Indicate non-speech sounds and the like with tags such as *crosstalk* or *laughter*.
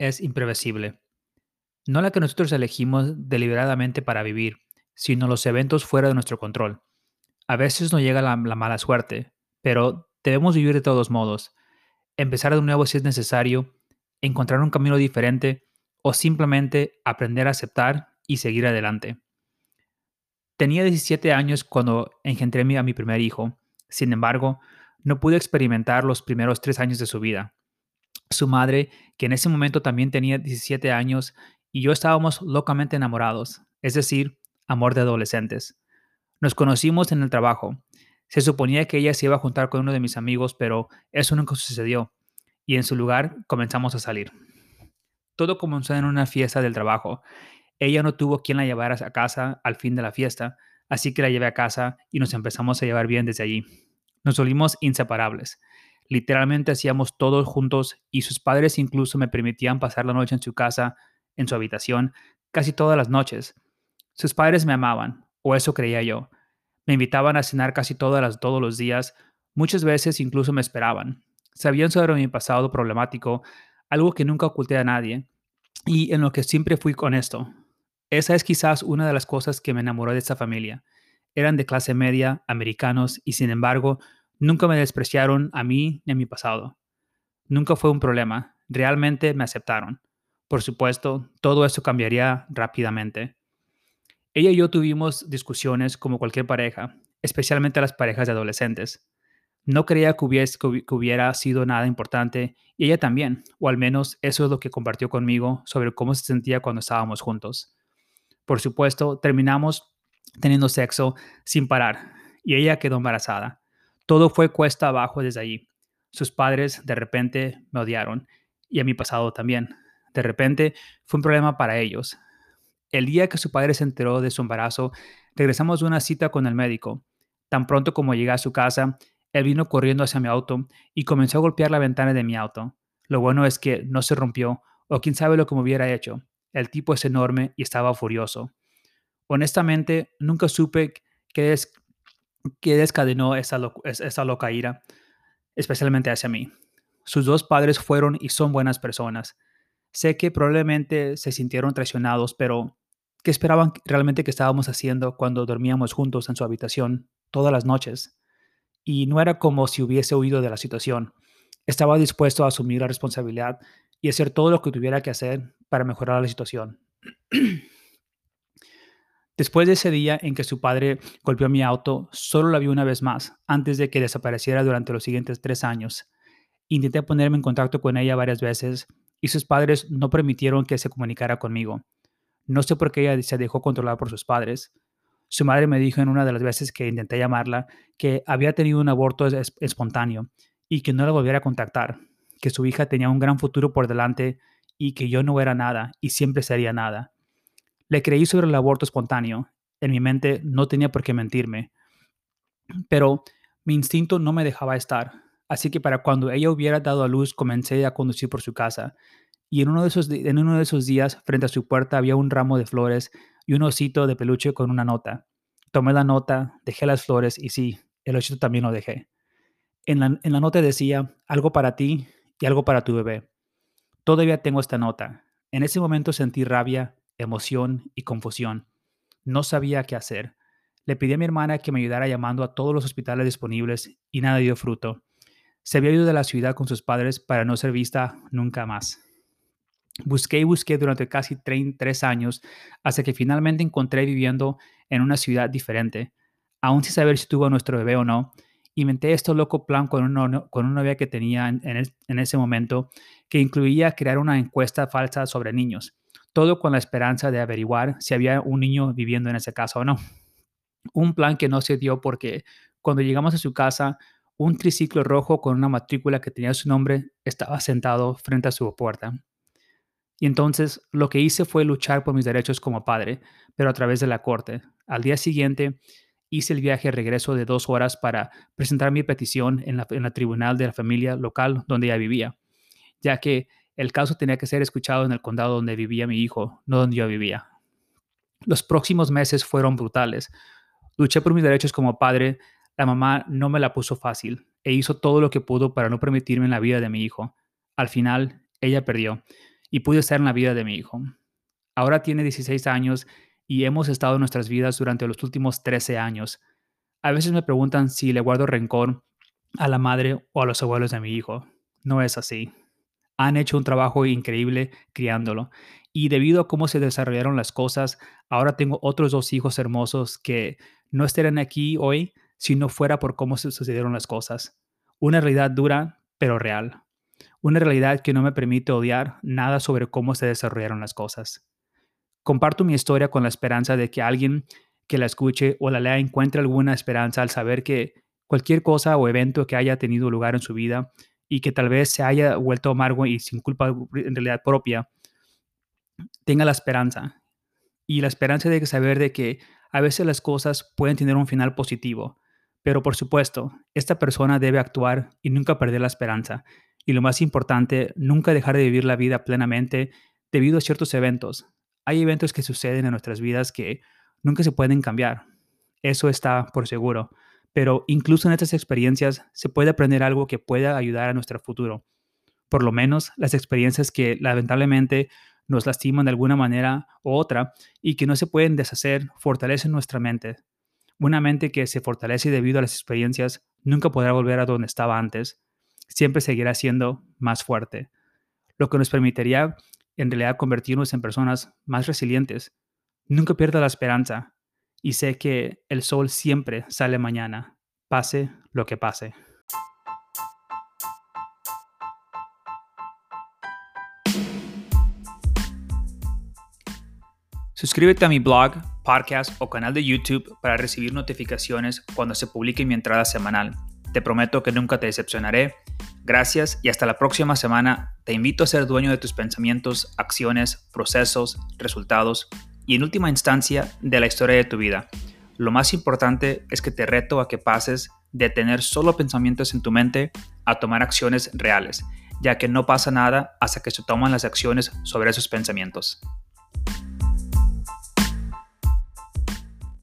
es imprevisible. No la que nosotros elegimos deliberadamente para vivir, sino los eventos fuera de nuestro control. A veces nos llega la, mala suerte, pero debemos vivir de todos modos. Empezar de nuevo si es necesario, encontrar un camino diferente o simplemente aprender a aceptar y seguir adelante. Tenía 17 años cuando engendré a mi primer hijo. Sin embargo, no pude experimentar los primeros tres años de su vida su madre, que en ese momento también tenía 17 años, y yo estábamos locamente enamorados, es decir, amor de adolescentes. Nos conocimos en el trabajo. Se suponía que ella se iba a juntar con uno de mis amigos, pero eso nunca sucedió, y en su lugar comenzamos a salir. Todo comenzó en una fiesta del trabajo. Ella no tuvo quien la llevara a casa al fin de la fiesta, así que la llevé a casa y nos empezamos a llevar bien desde allí. Nos volvimos inseparables. Literalmente hacíamos todo juntos y sus padres incluso me permitían pasar la noche en su casa, en su habitación, casi todas las noches. Sus padres me amaban, o eso creía yo. Me invitaban a cenar casi todas las, todos los días, muchas veces incluso me esperaban. Sabían sobre mi pasado problemático, algo que nunca oculté a nadie, y en lo que siempre fui honesto. Esa es quizás una de las cosas que me enamoró de esta familia. Eran de clase media, americanos, y sin embargo, Nunca me despreciaron a mí ni a mi pasado. Nunca fue un problema. Realmente me aceptaron. Por supuesto, todo eso cambiaría rápidamente. Ella y yo tuvimos discusiones como cualquier pareja, especialmente las parejas de adolescentes. No creía que hubiera, que hubiera sido nada importante y ella también, o al menos eso es lo que compartió conmigo sobre cómo se sentía cuando estábamos juntos. Por supuesto, terminamos teniendo sexo sin parar y ella quedó embarazada. Todo fue cuesta abajo desde allí. Sus padres de repente me odiaron y a mi pasado también. De repente fue un problema para ellos. El día que su padre se enteró de su embarazo, regresamos de una cita con el médico. Tan pronto como llegué a su casa, él vino corriendo hacia mi auto y comenzó a golpear la ventana de mi auto. Lo bueno es que no se rompió, o quién sabe lo que me hubiera hecho. El tipo es enorme y estaba furioso. Honestamente, nunca supe qué es que descadenó esa, esa loca ira, especialmente hacia mí. Sus dos padres fueron y son buenas personas. Sé que probablemente se sintieron traicionados, pero ¿qué esperaban realmente que estábamos haciendo cuando dormíamos juntos en su habitación todas las noches? Y no era como si hubiese huido de la situación. Estaba dispuesto a asumir la responsabilidad y hacer todo lo que tuviera que hacer para mejorar la situación. *clears throat* Después de ese día en que su padre golpeó mi auto, solo la vi una vez más, antes de que desapareciera durante los siguientes tres años. Intenté ponerme en contacto con ella varias veces y sus padres no permitieron que se comunicara conmigo. No sé por qué ella se dejó controlar por sus padres. Su madre me dijo en una de las veces que intenté llamarla que había tenido un aborto espontáneo y que no la volviera a contactar, que su hija tenía un gran futuro por delante y que yo no era nada y siempre sería nada. Le creí sobre el aborto espontáneo. En mi mente no tenía por qué mentirme. Pero mi instinto no me dejaba estar. Así que para cuando ella hubiera dado a luz, comencé a conducir por su casa. Y en uno de esos, en uno de esos días, frente a su puerta, había un ramo de flores y un osito de peluche con una nota. Tomé la nota, dejé las flores y sí, el osito también lo dejé. En la, en la nota decía algo para ti y algo para tu bebé. Todavía tengo esta nota. En ese momento sentí rabia emoción y confusión. No sabía qué hacer. Le pedí a mi hermana que me ayudara llamando a todos los hospitales disponibles y nada dio fruto. Se había ido de la ciudad con sus padres para no ser vista nunca más. Busqué y busqué durante casi tres años hasta que finalmente encontré viviendo en una ciudad diferente. Aún sin saber si tuvo a nuestro bebé o no, inventé este loco plan con una, con una novia que tenía en, en ese momento que incluía crear una encuesta falsa sobre niños todo con la esperanza de averiguar si había un niño viviendo en esa casa o no. Un plan que no se dio porque cuando llegamos a su casa, un triciclo rojo con una matrícula que tenía su nombre estaba sentado frente a su puerta. Y entonces lo que hice fue luchar por mis derechos como padre, pero a través de la corte. Al día siguiente hice el viaje de regreso de dos horas para presentar mi petición en la, en tribunal de la familia local donde ella vivía, ya que el caso tenía que ser escuchado en el condado donde vivía mi hijo, no donde yo vivía. Los próximos meses fueron brutales. Luché por mis derechos como padre. La mamá no me la puso fácil e hizo todo lo que pudo para no permitirme en la vida de mi hijo. Al final, ella perdió y pude estar en la vida de mi hijo. Ahora tiene 16 años y hemos estado en nuestras vidas durante los últimos 13 años. A veces me preguntan si le guardo rencor a la madre o a los abuelos de mi hijo. No es así. Han hecho un trabajo increíble criándolo y debido a cómo se desarrollaron las cosas, ahora tengo otros dos hijos hermosos que no estarían aquí hoy si no fuera por cómo se sucedieron las cosas. Una realidad dura, pero real una realidad que no me permite odiar nada sobre cómo se desarrollaron las cosas. Comparto mi historia con la esperanza de que alguien que la escuche o la lea encuentre alguna esperanza al saber que cualquier cosa o evento que haya tenido lugar en su vida y que tal vez se haya vuelto amargo y sin culpa en realidad propia, tenga la esperanza. Y la esperanza de saber de que a veces las cosas pueden tener un final positivo. Pero por supuesto, esta persona debe actuar y nunca perder la esperanza, y lo más importante, nunca dejar de vivir la vida plenamente debido a ciertos eventos. Hay eventos que suceden en nuestras vidas que nunca se pueden cambiar. Eso está por seguro. Pero incluso en estas experiencias se puede aprender algo que pueda ayudar a nuestro futuro. Por lo menos las experiencias que lamentablemente nos lastiman de alguna manera u otra y que no se pueden deshacer fortalecen nuestra mente. Una mente que se fortalece debido a las experiencias nunca podrá volver a donde estaba antes siempre seguirá siendo más fuerte, lo que nos permitiría en realidad convertirnos en personas más resilientes. Nunca pierda la esperanza y sé que el sol siempre sale mañana, pase lo que pase. Suscríbete a mi blog, podcast o canal de YouTube para recibir notificaciones cuando se publique mi entrada semanal. Te prometo que nunca te decepcionaré Gracias y hasta la próxima semana. Te invito a ser dueño de tus pensamientos, acciones, procesos, resultados y en última instancia de la historia de tu vida. Lo más importante es que te reto a que pases de tener solo pensamientos en tu mente a tomar acciones reales, ya que no pasa nada hasta que se toman las acciones sobre esos pensamientos.